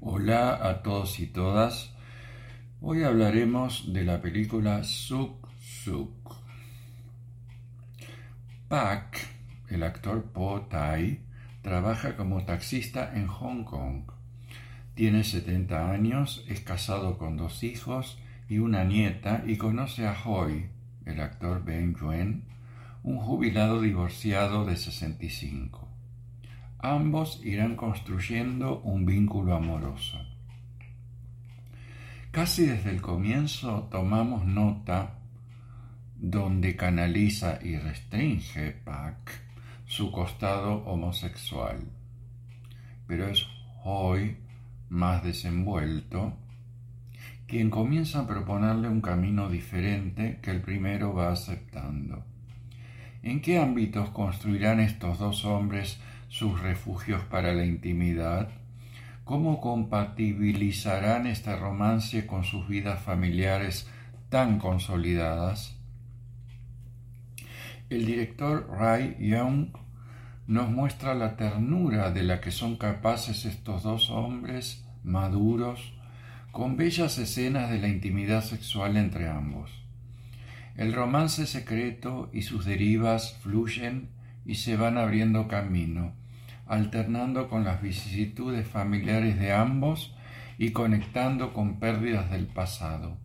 Hola a todos y todas. Hoy hablaremos de la película Suk Suk. Pak, el actor Po Tai, trabaja como taxista en Hong Kong. Tiene 70 años, es casado con dos hijos y una nieta y conoce a Hoi, el actor Ben Yuen, un jubilado divorciado de 65. Ambos irán construyendo un vínculo amoroso. Casi desde el comienzo tomamos nota donde canaliza y restringe Pac su costado homosexual. Pero es hoy más desenvuelto quien comienza a proponerle un camino diferente que el primero va aceptando. ¿En qué ámbitos construirán estos dos hombres sus refugios para la intimidad? ¿Cómo compatibilizarán este romance con sus vidas familiares tan consolidadas? El director Ray Young nos muestra la ternura de la que son capaces estos dos hombres maduros, con bellas escenas de la intimidad sexual entre ambos. El romance secreto y sus derivas fluyen y se van abriendo camino, alternando con las vicisitudes familiares de ambos y conectando con pérdidas del pasado.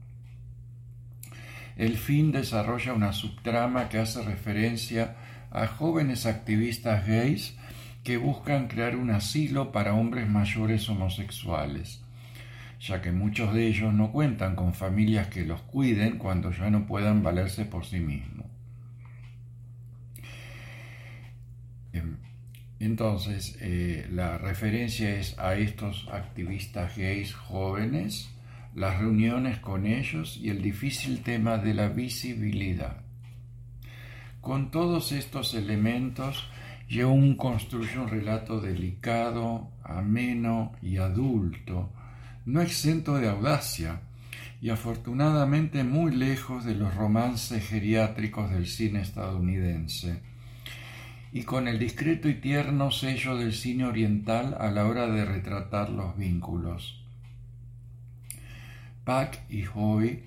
El fin desarrolla una subtrama que hace referencia a jóvenes activistas gays que buscan crear un asilo para hombres mayores homosexuales ya que muchos de ellos no cuentan con familias que los cuiden cuando ya no puedan valerse por sí mismos. Entonces, eh, la referencia es a estos activistas gays jóvenes, las reuniones con ellos y el difícil tema de la visibilidad. Con todos estos elementos, Yeung construye un relato delicado, ameno y adulto, no exento de audacia y afortunadamente muy lejos de los romances geriátricos del cine estadounidense, y con el discreto y tierno sello del cine oriental a la hora de retratar los vínculos. Pak y Hoy,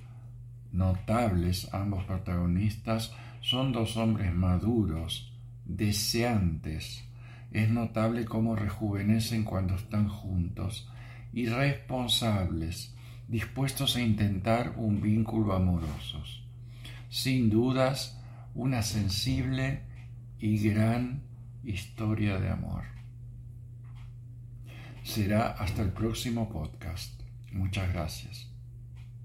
notables ambos protagonistas, son dos hombres maduros, deseantes. Es notable cómo rejuvenecen cuando están juntos, irresponsables, dispuestos a intentar un vínculo amoroso. Sin dudas, una sensible y gran historia de amor. Será hasta el próximo podcast. Muchas gracias.